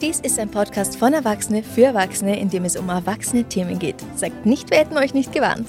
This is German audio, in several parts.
Dies ist ein Podcast von Erwachsene für Erwachsene, in dem es um erwachsene Themen geht. Sagt nicht, wir hätten euch nicht gewarnt.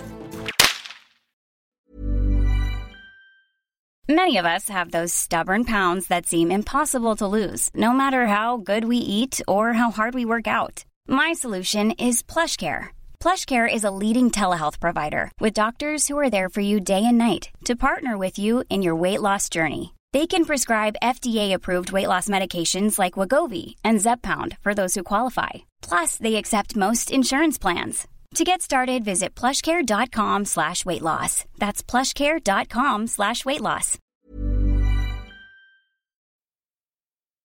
Many of us have those stubborn pounds that seem impossible to lose, no matter how good we eat or how hard we work out. My solution is PlushCare. PlushCare is a leading telehealth provider with doctors who are there for you day and night to partner with you in your weight loss journey. They can prescribe FDA-approved weight loss medications like Wagovi and Zepbound for those who qualify. Plus, they accept most insurance plans. To get started, visit plushcare.com slash weight loss. That's plushcare.com slash weight loss.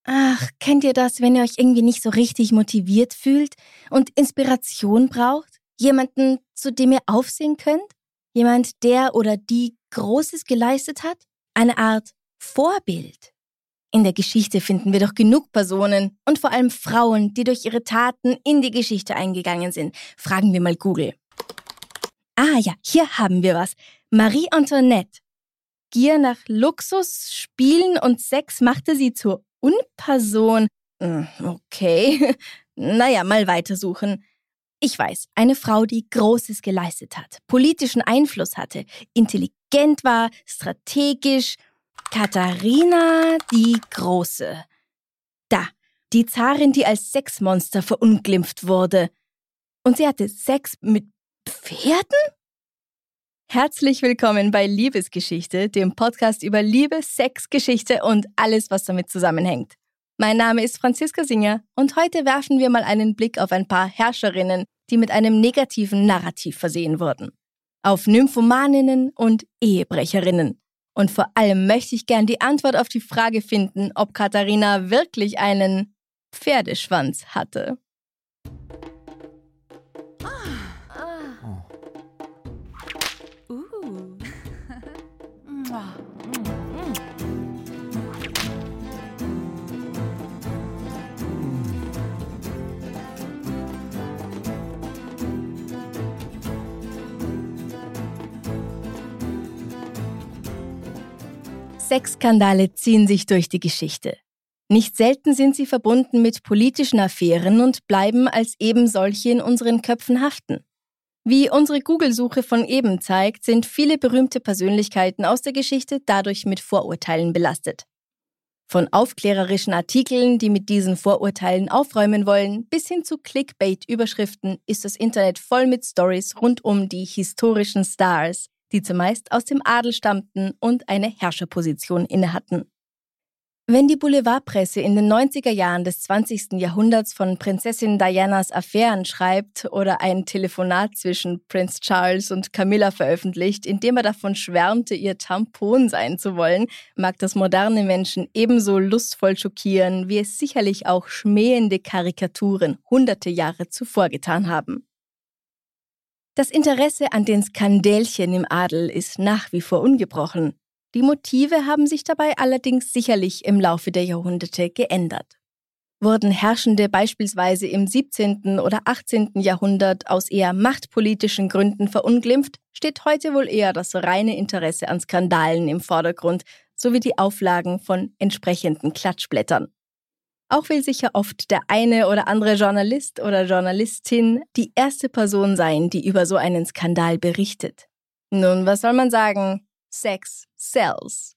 Ach, kennt ihr das, wenn ihr euch irgendwie nicht so richtig motiviert fühlt und Inspiration braucht? Jemanden, zu dem ihr aufsehen könnt? Jemand, der oder die Großes geleistet hat? Eine Art Vorbild. In der Geschichte finden wir doch genug Personen und vor allem Frauen, die durch ihre Taten in die Geschichte eingegangen sind. Fragen wir mal Google. Ah ja, hier haben wir was. Marie Antoinette. Gier nach Luxus, Spielen und Sex machte sie zur Unperson. Hm, okay. Naja, mal weitersuchen. Ich weiß, eine Frau, die Großes geleistet hat, politischen Einfluss hatte, intelligent war, strategisch, Katharina die Große. Da, die Zarin, die als Sexmonster verunglimpft wurde. Und sie hatte Sex mit Pferden? Herzlich willkommen bei Liebesgeschichte, dem Podcast über Liebe, Sex, Geschichte und alles, was damit zusammenhängt. Mein Name ist Franziska Singer und heute werfen wir mal einen Blick auf ein paar Herrscherinnen, die mit einem negativen Narrativ versehen wurden. Auf Nymphomaninnen und Ehebrecherinnen. Und vor allem möchte ich gern die Antwort auf die Frage finden, ob Katharina wirklich einen Pferdeschwanz hatte. Sexskandale ziehen sich durch die Geschichte. Nicht selten sind sie verbunden mit politischen Affären und bleiben als eben solche in unseren Köpfen haften. Wie unsere Google-Suche von eben zeigt, sind viele berühmte Persönlichkeiten aus der Geschichte dadurch mit Vorurteilen belastet. Von aufklärerischen Artikeln, die mit diesen Vorurteilen aufräumen wollen, bis hin zu Clickbait-Überschriften ist das Internet voll mit Stories rund um die historischen Stars, die zumeist aus dem Adel stammten und eine Herrscherposition innehatten. Wenn die Boulevardpresse in den 90er Jahren des 20. Jahrhunderts von Prinzessin Dianas Affären schreibt oder ein Telefonat zwischen Prinz Charles und Camilla veröffentlicht, in dem er davon schwärmte, ihr Tampon sein zu wollen, mag das moderne Menschen ebenso lustvoll schockieren, wie es sicherlich auch schmähende Karikaturen hunderte Jahre zuvor getan haben. Das Interesse an den Skandälchen im Adel ist nach wie vor ungebrochen. Die Motive haben sich dabei allerdings sicherlich im Laufe der Jahrhunderte geändert. Wurden Herrschende beispielsweise im 17. oder 18. Jahrhundert aus eher machtpolitischen Gründen verunglimpft, steht heute wohl eher das reine Interesse an Skandalen im Vordergrund sowie die Auflagen von entsprechenden Klatschblättern. Auch will sicher oft der eine oder andere Journalist oder Journalistin die erste Person sein, die über so einen Skandal berichtet. Nun, was soll man sagen? Sex sells.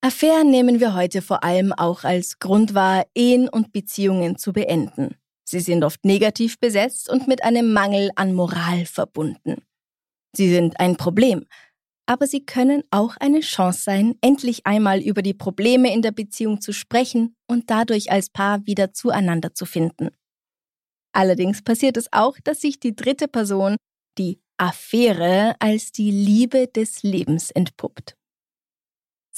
Affären nehmen wir heute vor allem auch als Grund wahr, Ehen und Beziehungen zu beenden. Sie sind oft negativ besetzt und mit einem Mangel an Moral verbunden. Sie sind ein Problem, aber sie können auch eine Chance sein, endlich einmal über die Probleme in der Beziehung zu sprechen und dadurch als Paar wieder zueinander zu finden. Allerdings passiert es auch, dass sich die dritte Person, die Affäre, als die Liebe des Lebens entpuppt.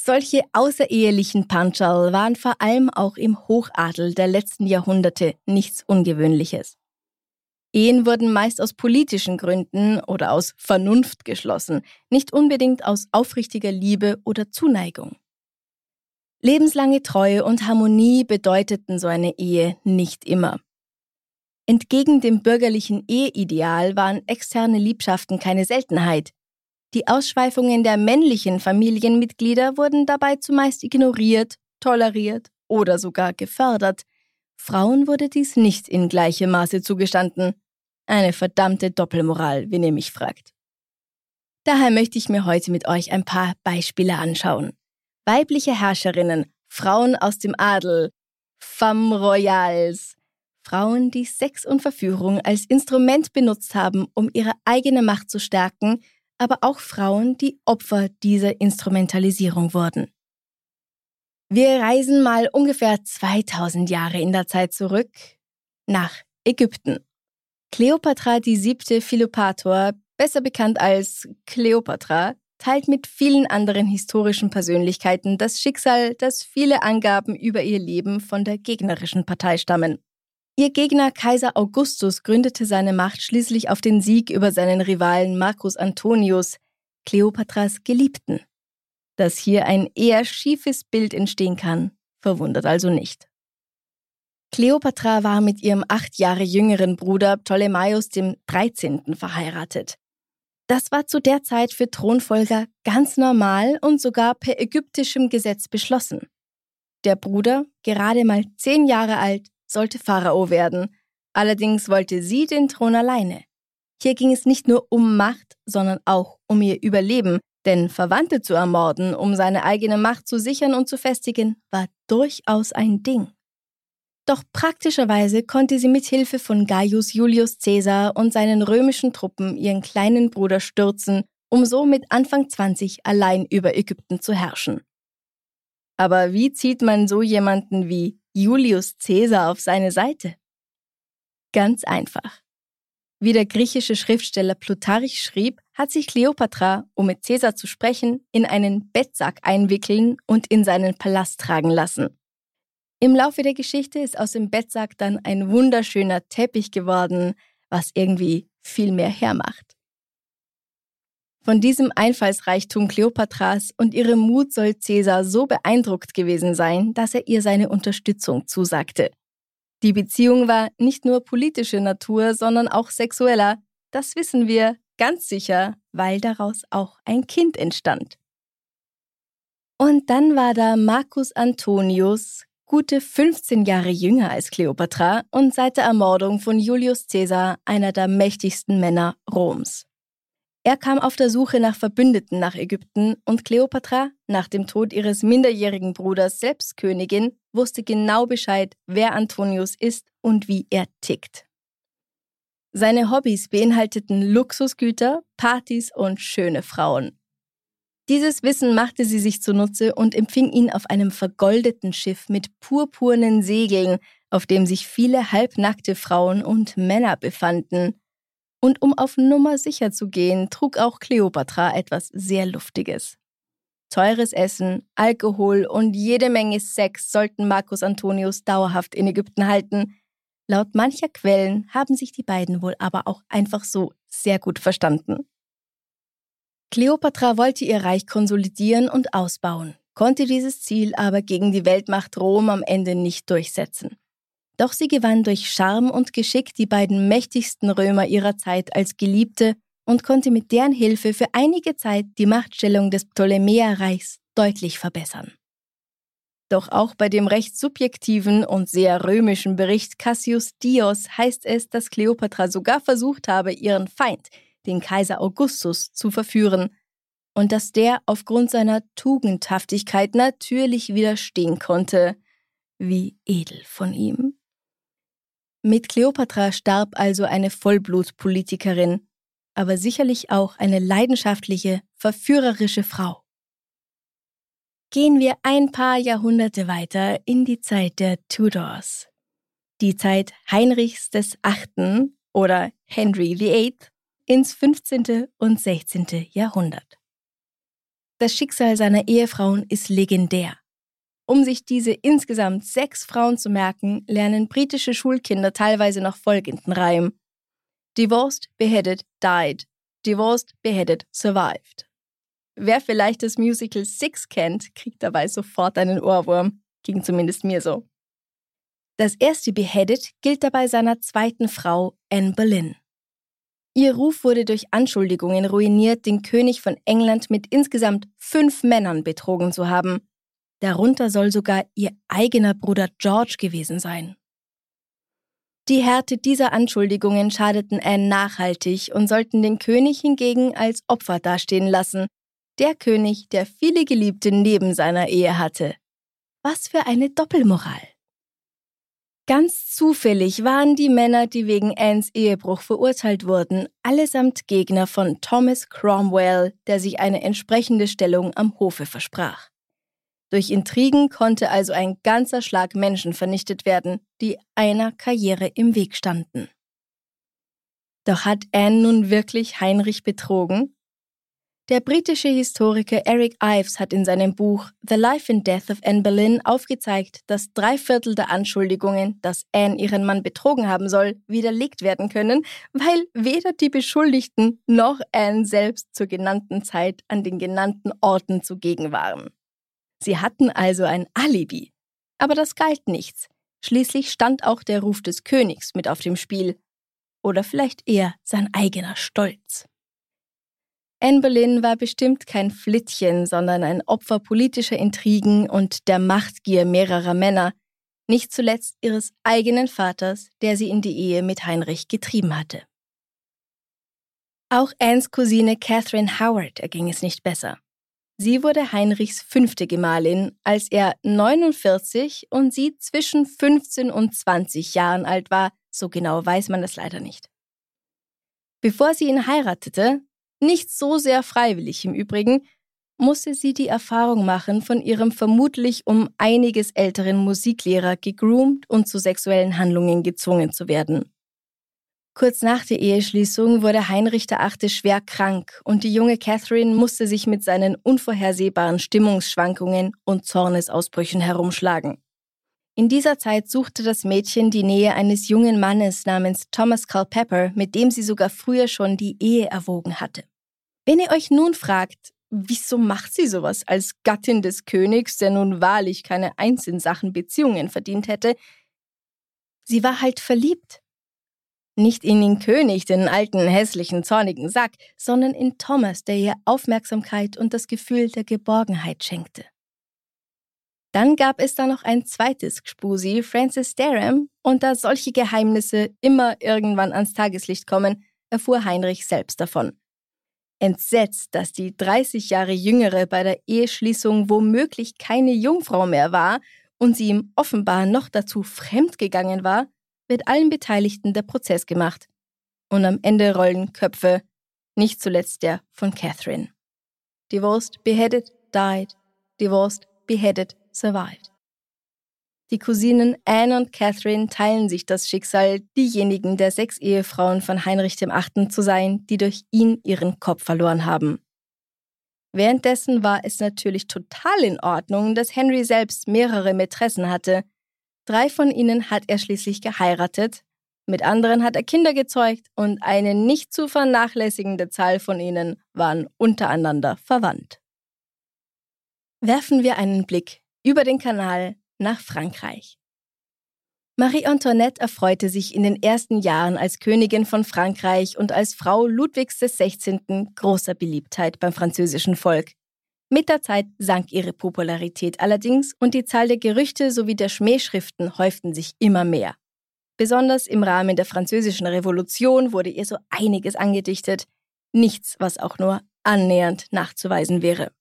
Solche außerehelichen Panschal waren vor allem auch im Hochadel der letzten Jahrhunderte nichts Ungewöhnliches. Ehen wurden meist aus politischen Gründen oder aus Vernunft geschlossen, nicht unbedingt aus aufrichtiger Liebe oder Zuneigung. Lebenslange Treue und Harmonie bedeuteten so eine Ehe nicht immer. Entgegen dem bürgerlichen Eheideal waren externe Liebschaften keine Seltenheit. Die Ausschweifungen der männlichen Familienmitglieder wurden dabei zumeist ignoriert, toleriert oder sogar gefördert, Frauen wurde dies nicht in gleichem Maße zugestanden. Eine verdammte Doppelmoral, wenn ihr mich fragt. Daher möchte ich mir heute mit euch ein paar Beispiele anschauen. Weibliche Herrscherinnen, Frauen aus dem Adel, Femme Royals, Frauen, die Sex und Verführung als Instrument benutzt haben, um ihre eigene Macht zu stärken, aber auch Frauen, die Opfer dieser Instrumentalisierung wurden. Wir reisen mal ungefähr 2000 Jahre in der Zeit zurück nach Ägypten. Kleopatra die siebte Philopator, besser bekannt als Kleopatra, teilt mit vielen anderen historischen Persönlichkeiten das Schicksal, dass viele Angaben über ihr Leben von der gegnerischen Partei stammen. Ihr Gegner Kaiser Augustus gründete seine Macht schließlich auf den Sieg über seinen Rivalen Marcus Antonius, Kleopatras Geliebten. Dass hier ein eher schiefes Bild entstehen kann, verwundert also nicht. Kleopatra war mit ihrem acht Jahre jüngeren Bruder Ptolemaios dem 13. verheiratet. Das war zu der Zeit für Thronfolger ganz normal und sogar per ägyptischem Gesetz beschlossen. Der Bruder, gerade mal zehn Jahre alt, sollte Pharao werden. Allerdings wollte sie den Thron alleine. Hier ging es nicht nur um Macht, sondern auch um ihr Überleben, denn Verwandte zu ermorden, um seine eigene Macht zu sichern und zu festigen, war durchaus ein Ding. Doch praktischerweise konnte sie mit Hilfe von Gaius Julius Caesar und seinen römischen Truppen ihren kleinen Bruder stürzen, um so mit Anfang 20 allein über Ägypten zu herrschen. Aber wie zieht man so jemanden wie Julius Caesar auf seine Seite? Ganz einfach. Wie der griechische Schriftsteller Plutarch schrieb, hat sich Kleopatra, um mit Caesar zu sprechen, in einen Bettsack einwickeln und in seinen Palast tragen lassen. Im Laufe der Geschichte ist aus dem Bettsack dann ein wunderschöner Teppich geworden, was irgendwie viel mehr hermacht. Von diesem Einfallsreichtum Kleopatras und ihrem Mut soll Caesar so beeindruckt gewesen sein, dass er ihr seine Unterstützung zusagte. Die Beziehung war nicht nur politischer Natur, sondern auch sexueller. Das wissen wir ganz sicher, weil daraus auch ein Kind entstand. Und dann war da Marcus Antonius, gute 15 Jahre jünger als Kleopatra und seit der Ermordung von Julius Caesar einer der mächtigsten Männer Roms. Er kam auf der Suche nach Verbündeten nach Ägypten und Kleopatra, nach dem Tod ihres minderjährigen Bruders selbst Königin, wusste genau Bescheid, wer Antonius ist und wie er tickt. Seine Hobbys beinhalteten Luxusgüter, Partys und schöne Frauen. Dieses Wissen machte sie sich zunutze und empfing ihn auf einem vergoldeten Schiff mit purpurnen Segeln, auf dem sich viele halbnackte Frauen und Männer befanden. Und um auf Nummer sicher zu gehen, trug auch Kleopatra etwas sehr Luftiges. Teures Essen, Alkohol und jede Menge Sex sollten Marcus Antonius dauerhaft in Ägypten halten. Laut mancher Quellen haben sich die beiden wohl aber auch einfach so sehr gut verstanden. Kleopatra wollte ihr Reich konsolidieren und ausbauen, konnte dieses Ziel aber gegen die Weltmacht Rom am Ende nicht durchsetzen. Doch sie gewann durch Charme und Geschick die beiden mächtigsten Römer ihrer Zeit als Geliebte und konnte mit deren Hilfe für einige Zeit die Machtstellung des Ptolemäerreichs deutlich verbessern. Doch auch bei dem recht subjektiven und sehr römischen Bericht Cassius Dios heißt es, dass Kleopatra sogar versucht habe, ihren Feind, den Kaiser Augustus, zu verführen und dass der aufgrund seiner Tugendhaftigkeit natürlich widerstehen konnte. Wie edel von ihm. Mit Kleopatra starb also eine Vollblutpolitikerin, aber sicherlich auch eine leidenschaftliche, verführerische Frau. Gehen wir ein paar Jahrhunderte weiter in die Zeit der Tudors. Die Zeit Heinrichs des Achten oder Henry VIII ins 15. und 16. Jahrhundert. Das Schicksal seiner Ehefrauen ist legendär. Um sich diese insgesamt sechs Frauen zu merken, lernen britische Schulkinder teilweise noch folgenden Reim. Divorced, beheaded, died. Divorced, beheaded, survived. Wer vielleicht das Musical Six kennt, kriegt dabei sofort einen Ohrwurm. Ging zumindest mir so. Das erste Beheaded gilt dabei seiner zweiten Frau, Anne Boleyn. Ihr Ruf wurde durch Anschuldigungen ruiniert, den König von England mit insgesamt fünf Männern betrogen zu haben. Darunter soll sogar ihr eigener Bruder George gewesen sein. Die Härte dieser Anschuldigungen schadeten Anne nachhaltig und sollten den König hingegen als Opfer dastehen lassen. Der König, der viele Geliebte neben seiner Ehe hatte. Was für eine Doppelmoral. Ganz zufällig waren die Männer, die wegen Annes Ehebruch verurteilt wurden, allesamt Gegner von Thomas Cromwell, der sich eine entsprechende Stellung am Hofe versprach. Durch Intrigen konnte also ein ganzer Schlag Menschen vernichtet werden, die einer Karriere im Weg standen. Doch hat Anne nun wirklich Heinrich betrogen? Der britische Historiker Eric Ives hat in seinem Buch The Life and Death of Anne Boleyn aufgezeigt, dass drei Viertel der Anschuldigungen, dass Anne ihren Mann betrogen haben soll, widerlegt werden können, weil weder die Beschuldigten noch Anne selbst zur genannten Zeit an den genannten Orten zugegen waren. Sie hatten also ein Alibi. Aber das galt nichts. Schließlich stand auch der Ruf des Königs mit auf dem Spiel. Oder vielleicht eher sein eigener Stolz. Anne Boleyn war bestimmt kein Flittchen, sondern ein Opfer politischer Intrigen und der Machtgier mehrerer Männer, nicht zuletzt ihres eigenen Vaters, der sie in die Ehe mit Heinrich getrieben hatte. Auch Annes Cousine Catherine Howard erging es nicht besser. Sie wurde Heinrichs fünfte Gemahlin, als er 49 und sie zwischen 15 und 20 Jahren alt war, so genau weiß man das leider nicht. Bevor sie ihn heiratete, nicht so sehr freiwillig im Übrigen, musste sie die Erfahrung machen, von ihrem vermutlich um einiges älteren Musiklehrer gegroomt und zu sexuellen Handlungen gezwungen zu werden. Kurz nach der Eheschließung wurde Heinrich VIII. schwer krank und die junge Catherine musste sich mit seinen unvorhersehbaren Stimmungsschwankungen und Zornesausbrüchen herumschlagen. In dieser Zeit suchte das Mädchen die Nähe eines jungen Mannes namens Thomas Culpeper, mit dem sie sogar früher schon die Ehe erwogen hatte. Wenn ihr euch nun fragt, wieso macht sie sowas als Gattin des Königs, der nun wahrlich keine Eins in Sachen Beziehungen verdient hätte, sie war halt verliebt. Nicht in den König, den alten, hässlichen, zornigen Sack, sondern in Thomas, der ihr Aufmerksamkeit und das Gefühl der Geborgenheit schenkte. Dann gab es da noch ein zweites Gspusi, Francis Derham, und da solche Geheimnisse immer irgendwann ans Tageslicht kommen, erfuhr Heinrich selbst davon. Entsetzt, dass die 30 Jahre jüngere bei der Eheschließung womöglich keine Jungfrau mehr war und sie ihm offenbar noch dazu fremdgegangen war, wird allen Beteiligten der Prozess gemacht. Und am Ende rollen Köpfe, nicht zuletzt der von Catherine. Divorced, beheaded, died. Divorced, beheaded, survived. Die Cousinen Anne und Catherine teilen sich das Schicksal, diejenigen der sechs Ehefrauen von Heinrich VIII. zu sein, die durch ihn ihren Kopf verloren haben. Währenddessen war es natürlich total in Ordnung, dass Henry selbst mehrere Mätressen hatte, Drei von ihnen hat er schließlich geheiratet, mit anderen hat er Kinder gezeugt und eine nicht zu vernachlässigende Zahl von ihnen waren untereinander verwandt. Werfen wir einen Blick über den Kanal nach Frankreich. Marie Antoinette erfreute sich in den ersten Jahren als Königin von Frankreich und als Frau Ludwigs XVI. großer Beliebtheit beim französischen Volk. Mit der Zeit sank ihre Popularität allerdings und die Zahl der Gerüchte sowie der Schmähschriften häuften sich immer mehr. Besonders im Rahmen der Französischen Revolution wurde ihr so einiges angedichtet, nichts, was auch nur annähernd nachzuweisen wäre.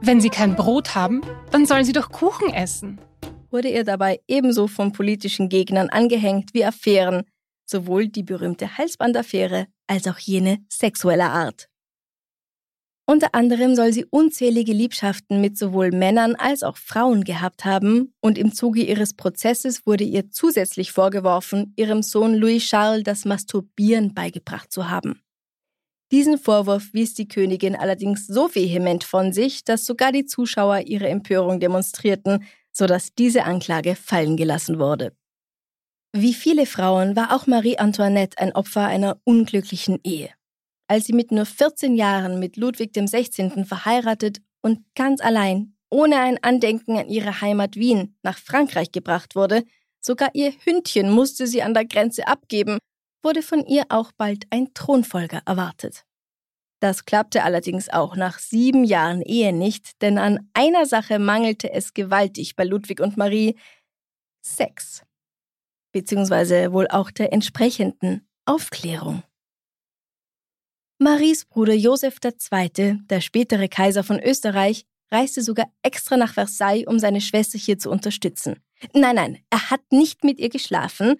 Wenn sie kein Brot haben, dann sollen sie doch Kuchen essen. Wurde ihr dabei ebenso von politischen Gegnern angehängt wie Affären, sowohl die berühmte Halsbandaffäre als auch jene sexueller Art. Unter anderem soll sie unzählige Liebschaften mit sowohl Männern als auch Frauen gehabt haben und im Zuge ihres Prozesses wurde ihr zusätzlich vorgeworfen, ihrem Sohn Louis Charles das Masturbieren beigebracht zu haben. Diesen Vorwurf wies die Königin allerdings so vehement von sich, dass sogar die Zuschauer ihre Empörung demonstrierten, sodass diese Anklage fallen gelassen wurde. Wie viele Frauen war auch Marie Antoinette ein Opfer einer unglücklichen Ehe als sie mit nur 14 Jahren mit Ludwig XVI. verheiratet und ganz allein, ohne ein Andenken an ihre Heimat Wien, nach Frankreich gebracht wurde, sogar ihr Hündchen musste sie an der Grenze abgeben, wurde von ihr auch bald ein Thronfolger erwartet. Das klappte allerdings auch nach sieben Jahren Ehe nicht, denn an einer Sache mangelte es gewaltig bei Ludwig und Marie Sex. beziehungsweise wohl auch der entsprechenden Aufklärung. Maries Bruder Josef II., der spätere Kaiser von Österreich, reiste sogar extra nach Versailles, um seine Schwester hier zu unterstützen. Nein, nein, er hat nicht mit ihr geschlafen.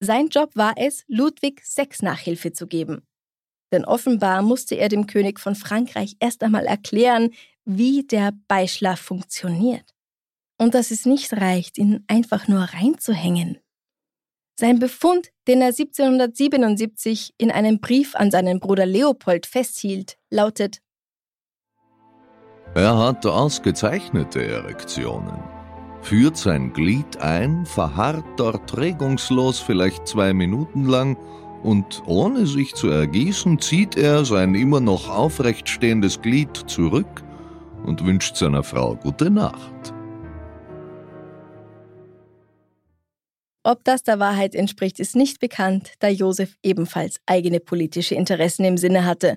Sein Job war es, Ludwig Sexnachhilfe zu geben. Denn offenbar musste er dem König von Frankreich erst einmal erklären, wie der Beischlaf funktioniert. Und dass es nicht reicht, ihn einfach nur reinzuhängen. Sein Befund, den er 1777 in einem Brief an seinen Bruder Leopold festhielt, lautet Er hat ausgezeichnete Erektionen, führt sein Glied ein, verharrt dort regungslos vielleicht zwei Minuten lang und ohne sich zu ergießen, zieht er sein immer noch aufrecht stehendes Glied zurück und wünscht seiner Frau gute Nacht. Ob das der Wahrheit entspricht, ist nicht bekannt, da Josef ebenfalls eigene politische Interessen im Sinne hatte.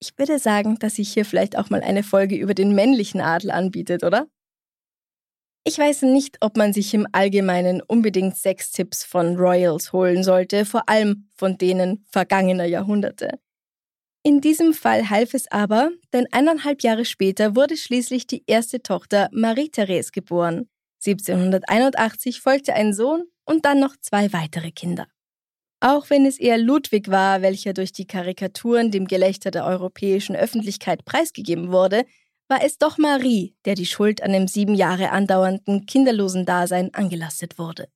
Ich würde sagen, dass sich hier vielleicht auch mal eine Folge über den männlichen Adel anbietet, oder? Ich weiß nicht, ob man sich im Allgemeinen unbedingt Sextipps von Royals holen sollte, vor allem von denen vergangener Jahrhunderte. In diesem Fall half es aber, denn eineinhalb Jahre später wurde schließlich die erste Tochter Marie-Therese geboren. 1781 folgte ein Sohn und dann noch zwei weitere Kinder. Auch wenn es eher Ludwig war, welcher durch die Karikaturen dem Gelächter der europäischen Öffentlichkeit preisgegeben wurde, war es doch Marie, der die Schuld an dem sieben Jahre andauernden kinderlosen Dasein angelastet wurde.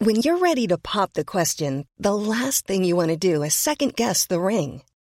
When you're ready to pop the question, the last thing you want to do is second guess the ring.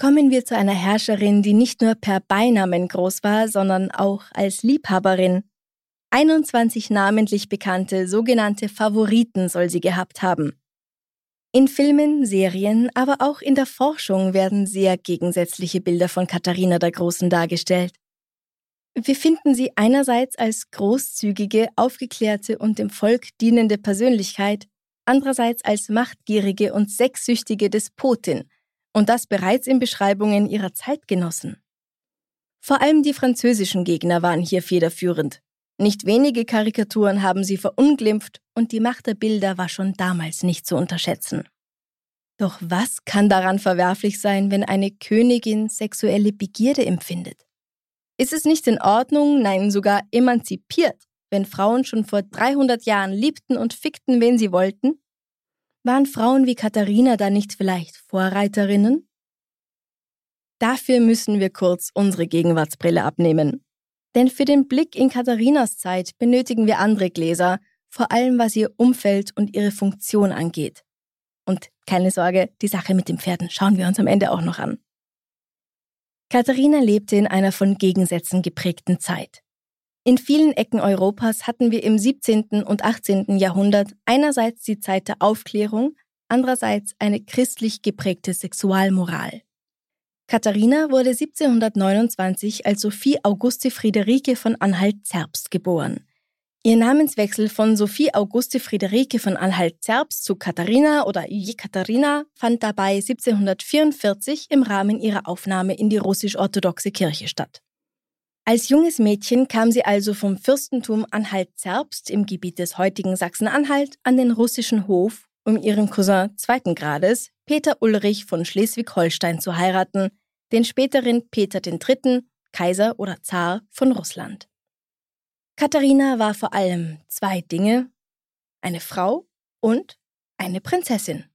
Kommen wir zu einer Herrscherin, die nicht nur per Beinamen groß war, sondern auch als Liebhaberin. 21 namentlich bekannte sogenannte Favoriten soll sie gehabt haben. In Filmen, Serien, aber auch in der Forschung werden sehr gegensätzliche Bilder von Katharina der Großen dargestellt. Wir finden sie einerseits als großzügige, aufgeklärte und dem Volk dienende Persönlichkeit, andererseits als machtgierige und sexsüchtige Despotin, und das bereits in Beschreibungen ihrer Zeitgenossen. Vor allem die französischen Gegner waren hier federführend. Nicht wenige Karikaturen haben sie verunglimpft und die Macht der Bilder war schon damals nicht zu unterschätzen. Doch was kann daran verwerflich sein, wenn eine Königin sexuelle Begierde empfindet? Ist es nicht in Ordnung, nein sogar emanzipiert, wenn Frauen schon vor 300 Jahren liebten und fickten, wen sie wollten? Waren Frauen wie Katharina da nicht vielleicht Vorreiterinnen? Dafür müssen wir kurz unsere Gegenwartsbrille abnehmen. Denn für den Blick in Katharinas Zeit benötigen wir andere Gläser, vor allem was ihr Umfeld und ihre Funktion angeht. Und keine Sorge, die Sache mit den Pferden schauen wir uns am Ende auch noch an. Katharina lebte in einer von Gegensätzen geprägten Zeit. In vielen Ecken Europas hatten wir im 17. und 18. Jahrhundert einerseits die Zeit der Aufklärung, andererseits eine christlich geprägte Sexualmoral. Katharina wurde 1729 als Sophie Auguste Friederike von Anhalt-Zerbst geboren. Ihr Namenswechsel von Sophie Auguste Friederike von Anhalt-Zerbst zu Katharina oder Jekaterina fand dabei 1744 im Rahmen ihrer Aufnahme in die russisch-orthodoxe Kirche statt. Als junges Mädchen kam sie also vom Fürstentum Anhalt-Zerbst im Gebiet des heutigen Sachsen-Anhalt an den russischen Hof, um ihren Cousin zweiten Grades, Peter Ulrich von Schleswig-Holstein zu heiraten, den späteren Peter III., Kaiser oder Zar von Russland. Katharina war vor allem zwei Dinge, eine Frau und eine Prinzessin.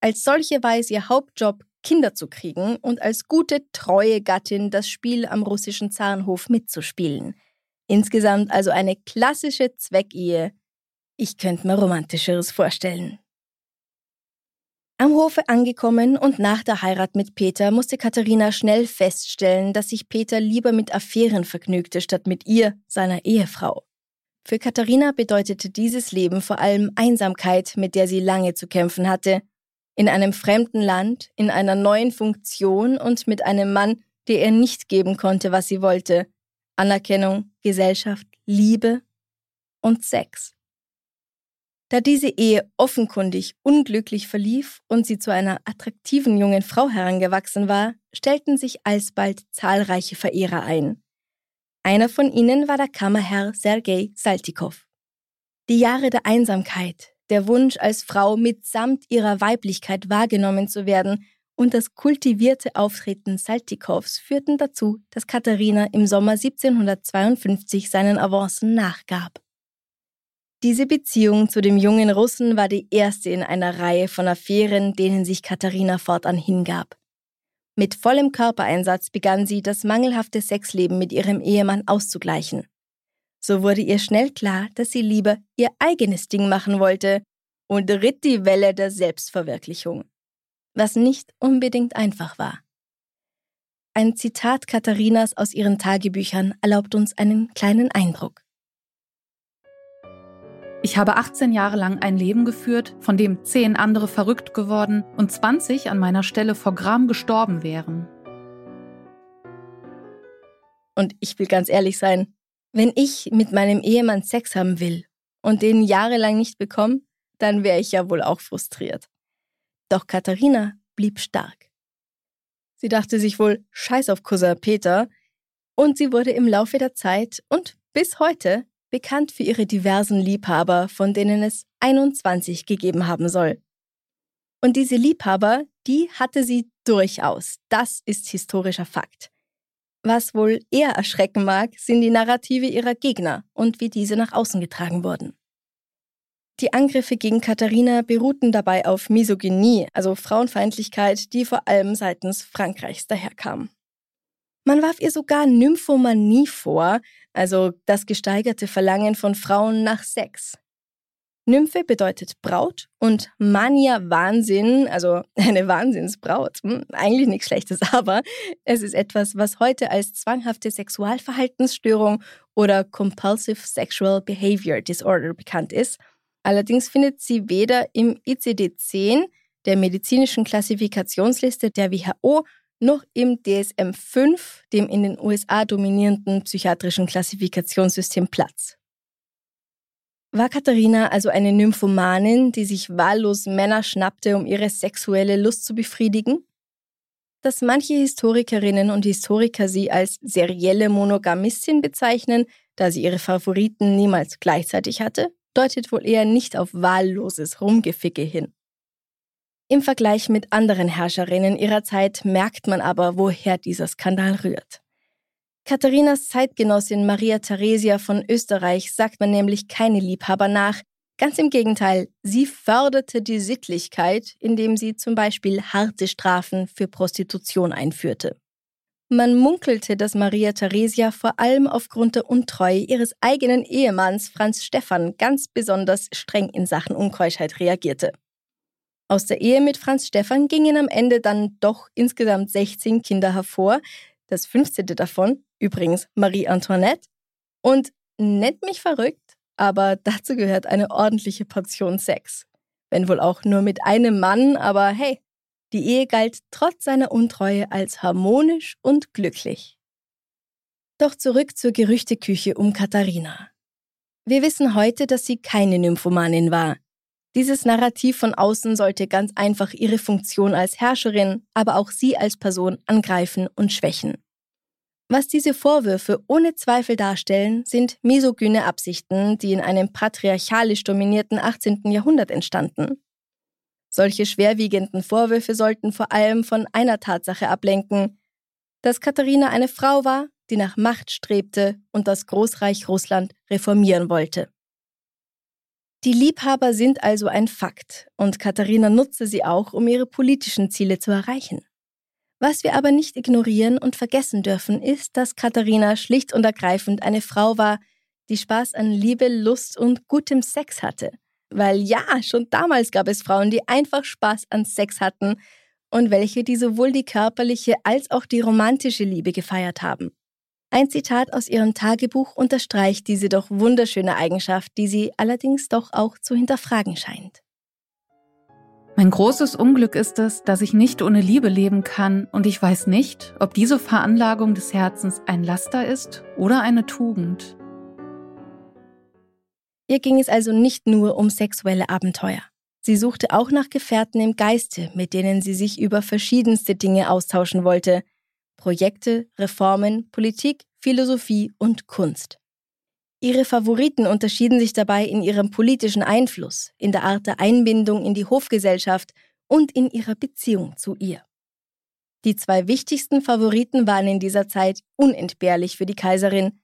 Als solche war es ihr Hauptjob, Kinder zu kriegen und als gute, treue Gattin das Spiel am russischen Zarenhof mitzuspielen. Insgesamt also eine klassische Zweckehe. Ich könnte mir romantischeres vorstellen. Am Hofe angekommen und nach der Heirat mit Peter musste Katharina schnell feststellen, dass sich Peter lieber mit Affären vergnügte, statt mit ihr, seiner Ehefrau. Für Katharina bedeutete dieses Leben vor allem Einsamkeit, mit der sie lange zu kämpfen hatte, in einem fremden Land, in einer neuen Funktion und mit einem Mann, der ihr nicht geben konnte, was sie wollte. Anerkennung, Gesellschaft, Liebe und Sex. Da diese Ehe offenkundig unglücklich verlief und sie zu einer attraktiven jungen Frau herangewachsen war, stellten sich alsbald zahlreiche Verehrer ein. Einer von ihnen war der Kammerherr Sergei Saltikow. Die Jahre der Einsamkeit, der Wunsch, als Frau mitsamt ihrer Weiblichkeit wahrgenommen zu werden und das kultivierte Auftreten Saltikows führten dazu, dass Katharina im Sommer 1752 seinen Avancen nachgab. Diese Beziehung zu dem jungen Russen war die erste in einer Reihe von Affären, denen sich Katharina fortan hingab. Mit vollem Körpereinsatz begann sie, das mangelhafte Sexleben mit ihrem Ehemann auszugleichen. So wurde ihr schnell klar, dass sie lieber ihr eigenes Ding machen wollte und ritt die Welle der Selbstverwirklichung. Was nicht unbedingt einfach war. Ein Zitat Katharinas aus ihren Tagebüchern erlaubt uns einen kleinen Eindruck. Ich habe 18 Jahre lang ein Leben geführt, von dem 10 andere verrückt geworden und 20 an meiner Stelle vor Gram gestorben wären. Und ich will ganz ehrlich sein, wenn ich mit meinem Ehemann Sex haben will und den jahrelang nicht bekomme, dann wäre ich ja wohl auch frustriert. Doch Katharina blieb stark. Sie dachte sich wohl Scheiß auf Cousin Peter und sie wurde im Laufe der Zeit und bis heute bekannt für ihre diversen Liebhaber, von denen es 21 gegeben haben soll. Und diese Liebhaber, die hatte sie durchaus. Das ist historischer Fakt. Was wohl eher erschrecken mag, sind die Narrative ihrer Gegner und wie diese nach außen getragen wurden. Die Angriffe gegen Katharina beruhten dabei auf Misogynie, also Frauenfeindlichkeit, die vor allem seitens Frankreichs daherkam. Man warf ihr sogar Nymphomanie vor, also das gesteigerte Verlangen von Frauen nach Sex. Nymphe bedeutet Braut und Mania Wahnsinn, also eine Wahnsinnsbraut. Hm, eigentlich nichts Schlechtes, aber es ist etwas, was heute als zwanghafte Sexualverhaltensstörung oder Compulsive Sexual Behavior Disorder bekannt ist. Allerdings findet sie weder im ICD-10, der medizinischen Klassifikationsliste der WHO, noch im DSM-5, dem in den USA dominierenden psychiatrischen Klassifikationssystem Platz. War Katharina also eine Nymphomanin, die sich wahllos Männer schnappte, um ihre sexuelle Lust zu befriedigen? Dass manche Historikerinnen und Historiker sie als serielle Monogamistin bezeichnen, da sie ihre Favoriten niemals gleichzeitig hatte, deutet wohl eher nicht auf wahlloses Rumgeficke hin. Im Vergleich mit anderen Herrscherinnen ihrer Zeit merkt man aber, woher dieser Skandal rührt. Katharinas Zeitgenossin Maria Theresia von Österreich sagt man nämlich keine Liebhaber nach. Ganz im Gegenteil, sie förderte die Sittlichkeit, indem sie zum Beispiel harte Strafen für Prostitution einführte. Man munkelte, dass Maria Theresia vor allem aufgrund der Untreue ihres eigenen Ehemanns Franz Stephan ganz besonders streng in Sachen Unkeuschheit reagierte. Aus der Ehe mit Franz Stephan gingen am Ende dann doch insgesamt 16 Kinder hervor, das 15. davon übrigens Marie Antoinette. Und nennt mich verrückt, aber dazu gehört eine ordentliche Portion Sex. Wenn wohl auch nur mit einem Mann, aber hey, die Ehe galt trotz seiner Untreue als harmonisch und glücklich. Doch zurück zur Gerüchteküche um Katharina. Wir wissen heute, dass sie keine Nymphomanin war. Dieses Narrativ von außen sollte ganz einfach ihre Funktion als Herrscherin, aber auch sie als Person angreifen und schwächen. Was diese Vorwürfe ohne Zweifel darstellen, sind misogyne Absichten, die in einem patriarchalisch dominierten 18. Jahrhundert entstanden. Solche schwerwiegenden Vorwürfe sollten vor allem von einer Tatsache ablenken, dass Katharina eine Frau war, die nach Macht strebte und das Großreich Russland reformieren wollte. Die Liebhaber sind also ein Fakt und Katharina nutzte sie auch, um ihre politischen Ziele zu erreichen. Was wir aber nicht ignorieren und vergessen dürfen, ist, dass Katharina schlicht und ergreifend eine Frau war, die Spaß an Liebe, Lust und gutem Sex hatte. Weil ja, schon damals gab es Frauen, die einfach Spaß an Sex hatten und welche die sowohl die körperliche als auch die romantische Liebe gefeiert haben. Ein Zitat aus ihrem Tagebuch unterstreicht diese doch wunderschöne Eigenschaft, die sie allerdings doch auch zu hinterfragen scheint. Mein großes Unglück ist es, dass ich nicht ohne Liebe leben kann und ich weiß nicht, ob diese Veranlagung des Herzens ein Laster ist oder eine Tugend. Ihr ging es also nicht nur um sexuelle Abenteuer. Sie suchte auch nach Gefährten im Geiste, mit denen sie sich über verschiedenste Dinge austauschen wollte, Projekte, Reformen, Politik, Philosophie und Kunst. Ihre Favoriten unterschieden sich dabei in ihrem politischen Einfluss, in der Art der Einbindung in die Hofgesellschaft und in ihrer Beziehung zu ihr. Die zwei wichtigsten Favoriten waren in dieser Zeit unentbehrlich für die Kaiserin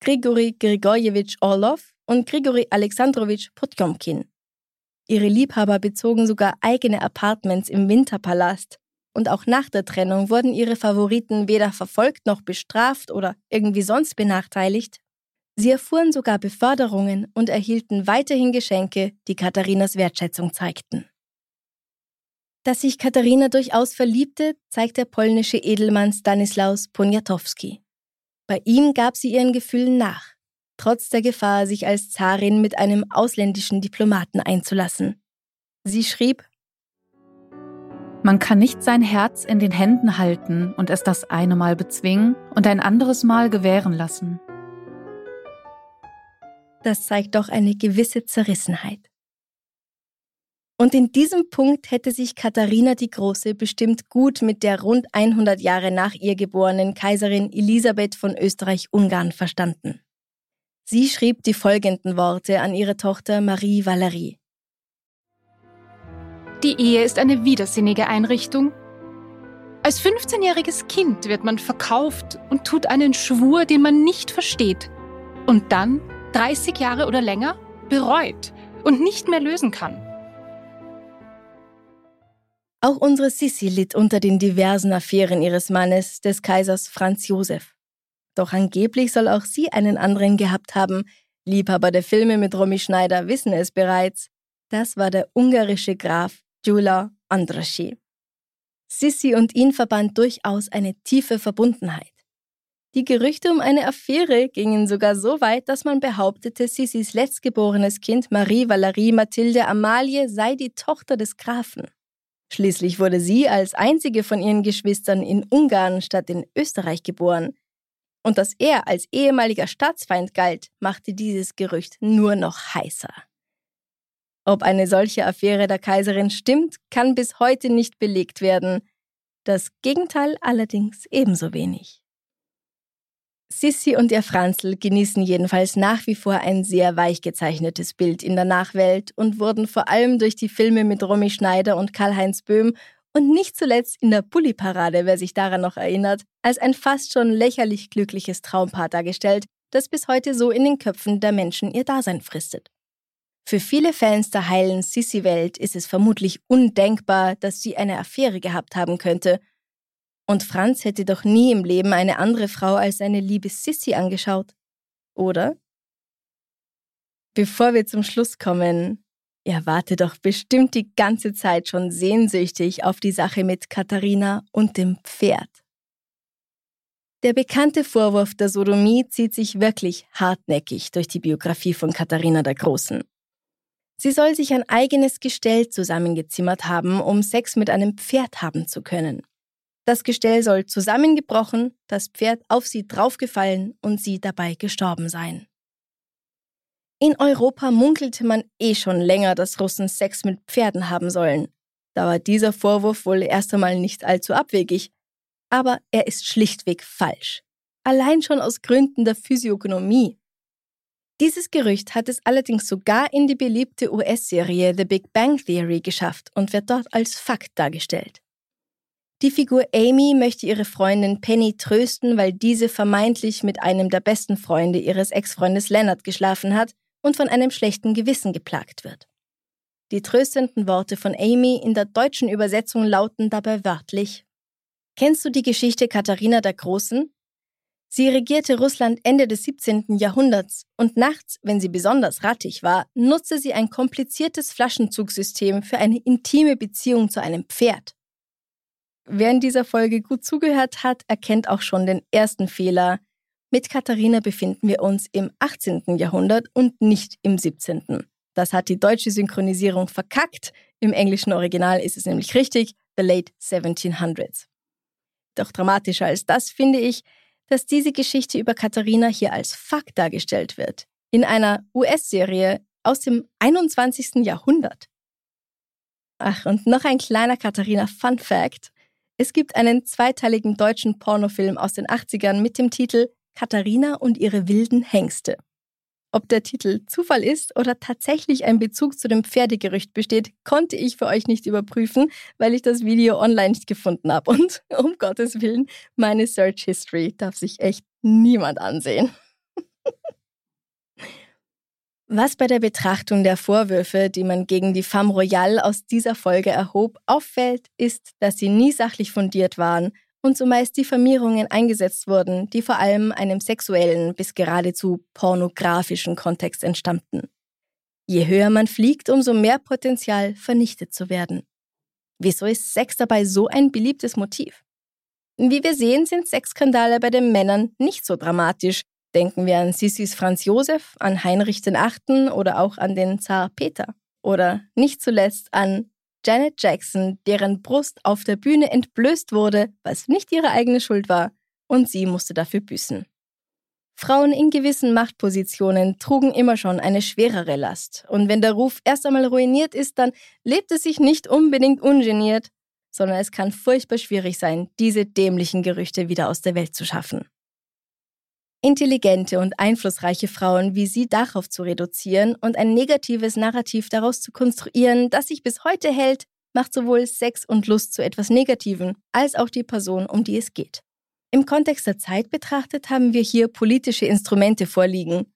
Grigori Grigorjewitsch Orlov und Grigori Alexandrowitsch Potjomkin. Ihre Liebhaber bezogen sogar eigene Apartments im Winterpalast, und auch nach der Trennung wurden ihre Favoriten weder verfolgt noch bestraft oder irgendwie sonst benachteiligt. Sie erfuhren sogar Beförderungen und erhielten weiterhin Geschenke, die Katharinas Wertschätzung zeigten. Dass sich Katharina durchaus verliebte, zeigt der polnische Edelmann Stanislaus Poniatowski. Bei ihm gab sie ihren Gefühlen nach, trotz der Gefahr, sich als Zarin mit einem ausländischen Diplomaten einzulassen. Sie schrieb, man kann nicht sein Herz in den Händen halten und es das eine Mal bezwingen und ein anderes Mal gewähren lassen. Das zeigt doch eine gewisse Zerrissenheit. Und in diesem Punkt hätte sich Katharina die Große bestimmt gut mit der rund 100 Jahre nach ihr geborenen Kaiserin Elisabeth von Österreich-Ungarn verstanden. Sie schrieb die folgenden Worte an ihre Tochter Marie Valerie. Die Ehe ist eine widersinnige Einrichtung. Als 15-jähriges Kind wird man verkauft und tut einen Schwur, den man nicht versteht. Und dann, 30 Jahre oder länger, bereut und nicht mehr lösen kann. Auch unsere Sissi litt unter den diversen Affären ihres Mannes, des Kaisers Franz Josef. Doch angeblich soll auch sie einen anderen gehabt haben. Liebhaber der Filme mit Romy Schneider wissen es bereits. Das war der ungarische Graf Gyula Andraschi. Sissi und ihn verband durchaus eine tiefe Verbundenheit. Die Gerüchte um eine Affäre gingen sogar so weit, dass man behauptete, Sissis letztgeborenes Kind Marie Valerie Mathilde Amalie sei die Tochter des Grafen. Schließlich wurde sie als einzige von ihren Geschwistern in Ungarn statt in Österreich geboren. Und dass er als ehemaliger Staatsfeind galt, machte dieses Gerücht nur noch heißer. Ob eine solche Affäre der Kaiserin stimmt, kann bis heute nicht belegt werden. Das Gegenteil allerdings ebenso wenig. Sissi und ihr Franzl genießen jedenfalls nach wie vor ein sehr weich gezeichnetes Bild in der Nachwelt und wurden vor allem durch die Filme mit Romy Schneider und Karl-Heinz Böhm und nicht zuletzt in der Bulli-Parade, wer sich daran noch erinnert, als ein fast schon lächerlich glückliches Traumpaar dargestellt, das bis heute so in den Köpfen der Menschen ihr Dasein fristet. Für viele Fans der heilen Sissy-Welt ist es vermutlich undenkbar, dass sie eine Affäre gehabt haben könnte. Und Franz hätte doch nie im Leben eine andere Frau als seine liebe Sissy angeschaut. Oder? Bevor wir zum Schluss kommen, er warte doch bestimmt die ganze Zeit schon sehnsüchtig auf die Sache mit Katharina und dem Pferd. Der bekannte Vorwurf der Sodomie zieht sich wirklich hartnäckig durch die Biografie von Katharina der Großen. Sie soll sich ein eigenes Gestell zusammengezimmert haben, um Sex mit einem Pferd haben zu können. Das Gestell soll zusammengebrochen, das Pferd auf sie draufgefallen und sie dabei gestorben sein. In Europa munkelte man eh schon länger, dass Russen Sex mit Pferden haben sollen. Da war dieser Vorwurf wohl erst einmal nicht allzu abwegig. Aber er ist schlichtweg falsch. Allein schon aus Gründen der Physiognomie. Dieses Gerücht hat es allerdings sogar in die beliebte US-Serie The Big Bang Theory geschafft und wird dort als Fakt dargestellt. Die Figur Amy möchte ihre Freundin Penny trösten, weil diese vermeintlich mit einem der besten Freunde ihres Ex-Freundes Leonard geschlafen hat und von einem schlechten Gewissen geplagt wird. Die tröstenden Worte von Amy in der deutschen Übersetzung lauten dabei wörtlich Kennst du die Geschichte Katharina der Großen? Sie regierte Russland Ende des 17. Jahrhunderts und nachts, wenn sie besonders rattig war, nutzte sie ein kompliziertes Flaschenzugsystem für eine intime Beziehung zu einem Pferd. Wer in dieser Folge gut zugehört hat, erkennt auch schon den ersten Fehler. Mit Katharina befinden wir uns im 18. Jahrhundert und nicht im 17. Das hat die deutsche Synchronisierung verkackt. Im englischen Original ist es nämlich richtig, the late 1700s. Doch dramatischer als das finde ich, dass diese Geschichte über Katharina hier als Fakt dargestellt wird. In einer US-Serie aus dem 21. Jahrhundert. Ach, und noch ein kleiner Katharina Fun Fact. Es gibt einen zweiteiligen deutschen Pornofilm aus den 80ern mit dem Titel Katharina und ihre wilden Hengste. Ob der Titel Zufall ist oder tatsächlich ein Bezug zu dem Pferdegerücht besteht, konnte ich für euch nicht überprüfen, weil ich das Video online nicht gefunden habe. Und um Gottes Willen, meine Search History darf sich echt niemand ansehen. Was bei der Betrachtung der Vorwürfe, die man gegen die Femme Royale aus dieser Folge erhob, auffällt, ist, dass sie nie sachlich fundiert waren und zumeist Diffamierungen eingesetzt wurden, die vor allem einem sexuellen bis geradezu pornografischen Kontext entstammten. Je höher man fliegt, umso mehr Potenzial vernichtet zu werden. Wieso ist Sex dabei so ein beliebtes Motiv? Wie wir sehen, sind Sexskandale bei den Männern nicht so dramatisch, Denken wir an Sissis Franz Josef, an Heinrich VIII. oder auch an den Zar Peter. Oder nicht zuletzt an Janet Jackson, deren Brust auf der Bühne entblößt wurde, was nicht ihre eigene Schuld war, und sie musste dafür büßen. Frauen in gewissen Machtpositionen trugen immer schon eine schwerere Last, und wenn der Ruf erst einmal ruiniert ist, dann lebt es sich nicht unbedingt ungeniert, sondern es kann furchtbar schwierig sein, diese dämlichen Gerüchte wieder aus der Welt zu schaffen. Intelligente und einflussreiche Frauen wie sie darauf zu reduzieren und ein negatives Narrativ daraus zu konstruieren, das sich bis heute hält, macht sowohl Sex und Lust zu etwas Negativen, als auch die Person, um die es geht. Im Kontext der Zeit betrachtet haben wir hier politische Instrumente vorliegen.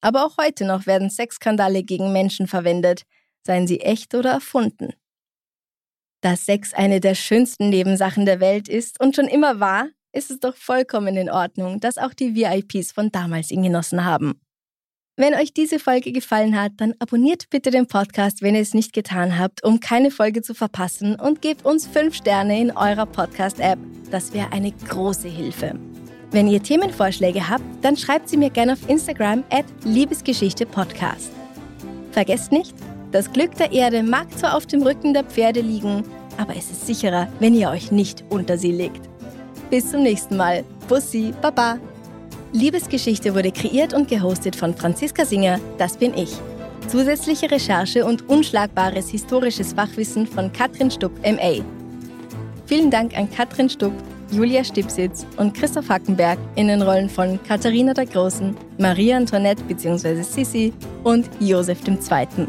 Aber auch heute noch werden Sexskandale gegen Menschen verwendet, seien sie echt oder erfunden. Dass Sex eine der schönsten Nebensachen der Welt ist und schon immer war, ist es doch vollkommen in Ordnung, dass auch die VIPs von damals ihn genossen haben. Wenn euch diese Folge gefallen hat, dann abonniert bitte den Podcast, wenn ihr es nicht getan habt, um keine Folge zu verpassen und gebt uns 5 Sterne in eurer Podcast-App. Das wäre eine große Hilfe. Wenn ihr Themenvorschläge habt, dann schreibt sie mir gerne auf Instagram at Liebesgeschichte-Podcast. Vergesst nicht, das Glück der Erde mag zwar auf dem Rücken der Pferde liegen, aber es ist sicherer, wenn ihr euch nicht unter sie legt. Bis zum nächsten Mal. Bussi, Baba. Liebesgeschichte wurde kreiert und gehostet von Franziska Singer, das bin ich. Zusätzliche Recherche und unschlagbares historisches Fachwissen von Katrin Stupp MA. Vielen Dank an Katrin Stupp, Julia Stipsitz und Christoph Hackenberg in den Rollen von Katharina der Großen, Maria Antoinette bzw. Sissi und Josef II.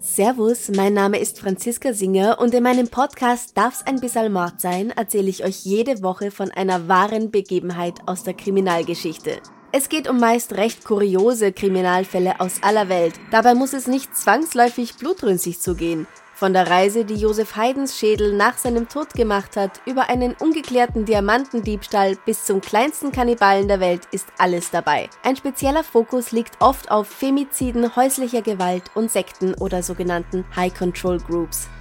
Servus, mein Name ist Franziska Singer und in meinem Podcast Darf's ein bisschen Mord sein, erzähle ich euch jede Woche von einer wahren Begebenheit aus der Kriminalgeschichte. Es geht um meist recht kuriose Kriminalfälle aus aller Welt. Dabei muss es nicht zwangsläufig blutrünstig zugehen. Von der Reise, die Josef Haydns Schädel nach seinem Tod gemacht hat, über einen ungeklärten Diamantendiebstahl bis zum kleinsten Kannibalen der Welt ist alles dabei. Ein spezieller Fokus liegt oft auf Femiziden, häuslicher Gewalt und Sekten oder sogenannten High Control Groups.